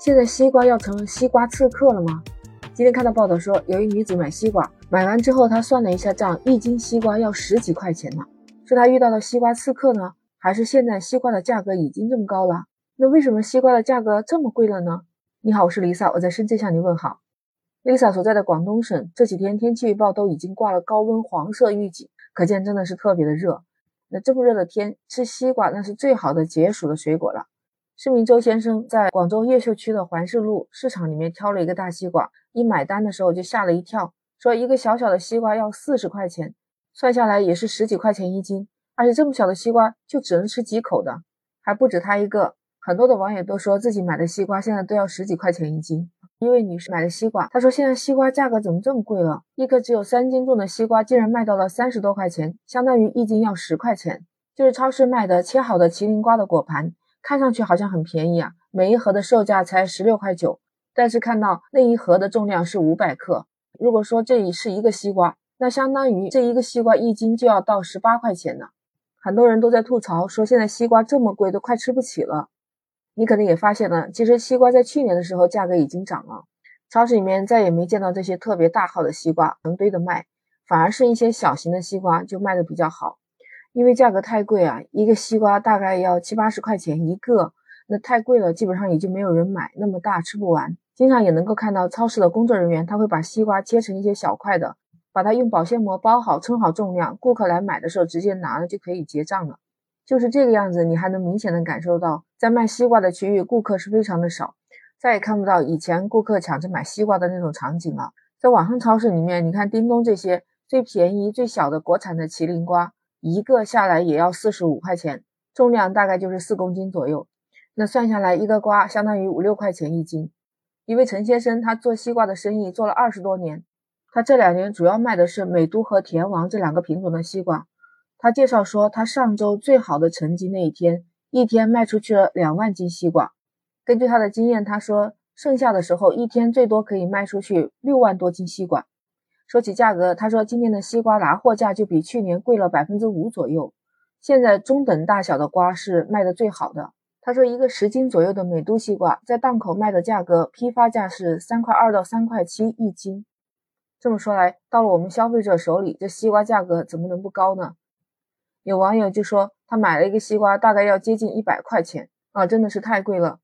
现在西瓜要成西瓜刺客了吗？今天看到报道说，有一女子买西瓜，买完之后她算了一下账，一斤西瓜要十几块钱呢。是她遇到了西瓜刺客呢，还是现在西瓜的价格已经这么高了？那为什么西瓜的价格这么贵了呢？你好，我是 Lisa，我在深圳向你问好。Lisa 所在的广东省这几天天气预报都已经挂了高温黄色预警，可见真的是特别的热。那这么热的天，吃西瓜那是最好的解暑的水果了。市民周先生在广州越秀区的环市路市场里面挑了一个大西瓜，一买单的时候就吓了一跳，说一个小小的西瓜要四十块钱，算下来也是十几块钱一斤，而且这么小的西瓜就只能吃几口的，还不止他一个，很多的网友都说自己买的西瓜现在都要十几块钱一斤。一位女士买的西瓜，她说现在西瓜价格怎么这么贵了？一颗只有三斤重的西瓜竟然卖到了三十多块钱，相当于一斤要十块钱，就是超市卖的切好的麒麟瓜的果盘。看上去好像很便宜啊，每一盒的售价才十六块九，但是看到那一盒的重量是五百克。如果说这里是一个西瓜，那相当于这一个西瓜一斤就要到十八块钱呢。很多人都在吐槽说，现在西瓜这么贵，都快吃不起了。你可能也发现了，其实西瓜在去年的时候价格已经涨了，超市里面再也没见到这些特别大号的西瓜成堆的卖，反而是一些小型的西瓜就卖的比较好。因为价格太贵啊，一个西瓜大概要七八十块钱一个，那太贵了，基本上也就没有人买，那么大吃不完。经常也能够看到超市的工作人员，他会把西瓜切成一些小块的，把它用保鲜膜包好，称好重量，顾客来买的时候直接拿了就可以结账了。就是这个样子，你还能明显的感受到，在卖西瓜的区域，顾客是非常的少，再也看不到以前顾客抢着买西瓜的那种场景了。在网上超市里面，你看叮咚这些最便宜、最小的国产的麒麟瓜。一个下来也要四十五块钱，重量大概就是四公斤左右。那算下来，一个瓜相当于五六块钱一斤。一位陈先生，他做西瓜的生意做了二十多年，他这两年主要卖的是美都和甜王这两个品种的西瓜。他介绍说，他上周最好的成绩那一天，一天卖出去了两万斤西瓜。根据他的经验，他说剩下的时候一天最多可以卖出去六万多斤西瓜。说起价格，他说今年的西瓜拿货价就比去年贵了百分之五左右。现在中等大小的瓜是卖的最好的。他说一个十斤左右的美都西瓜在档口卖的价格，批发价是三块二到三块七一斤。这么说来，到了我们消费者手里，这西瓜价格怎么能不高呢？有网友就说他买了一个西瓜，大概要接近一百块钱啊，真的是太贵了。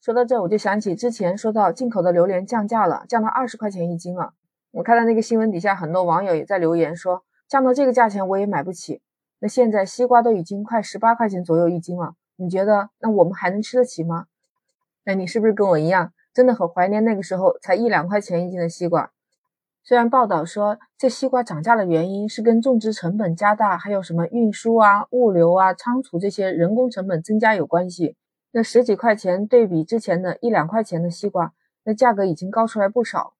说到这，我就想起之前说到进口的榴莲降价了，降到二十块钱一斤了。我看到那个新闻底下，很多网友也在留言说，降到这个价钱我也买不起。那现在西瓜都已经快十八块钱左右一斤了，你觉得那我们还能吃得起吗？那你是不是跟我一样，真的很怀念那个时候才一两块钱一斤的西瓜？虽然报道说这西瓜涨价的原因是跟种植成本加大，还有什么运输啊、物流啊、仓储这些人工成本增加有关系，那十几块钱对比之前的一两块钱的西瓜，那价格已经高出来不少。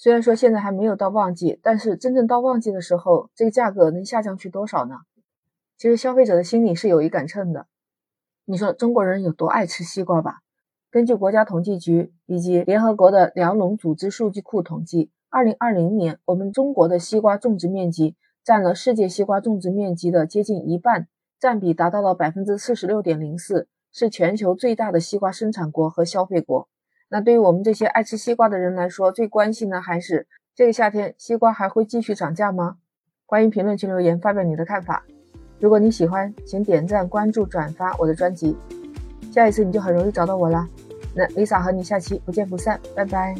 虽然说现在还没有到旺季，但是真正到旺季的时候，这个价格能下降去多少呢？其实消费者的心里是有一杆秤的。你说中国人有多爱吃西瓜吧？根据国家统计局以及联合国的粮农组织数据库统计，二零二零年我们中国的西瓜种植面积占了世界西瓜种植面积的接近一半，占比达到了百分之四十六点零四，是全球最大的西瓜生产国和消费国。那对于我们这些爱吃西瓜的人来说，最关心的还是这个夏天西瓜还会继续涨价吗？欢迎评论区留言发表你的看法。如果你喜欢，请点赞、关注、转发我的专辑，下一次你就很容易找到我了。那 Lisa 和你下期不见不散，拜拜。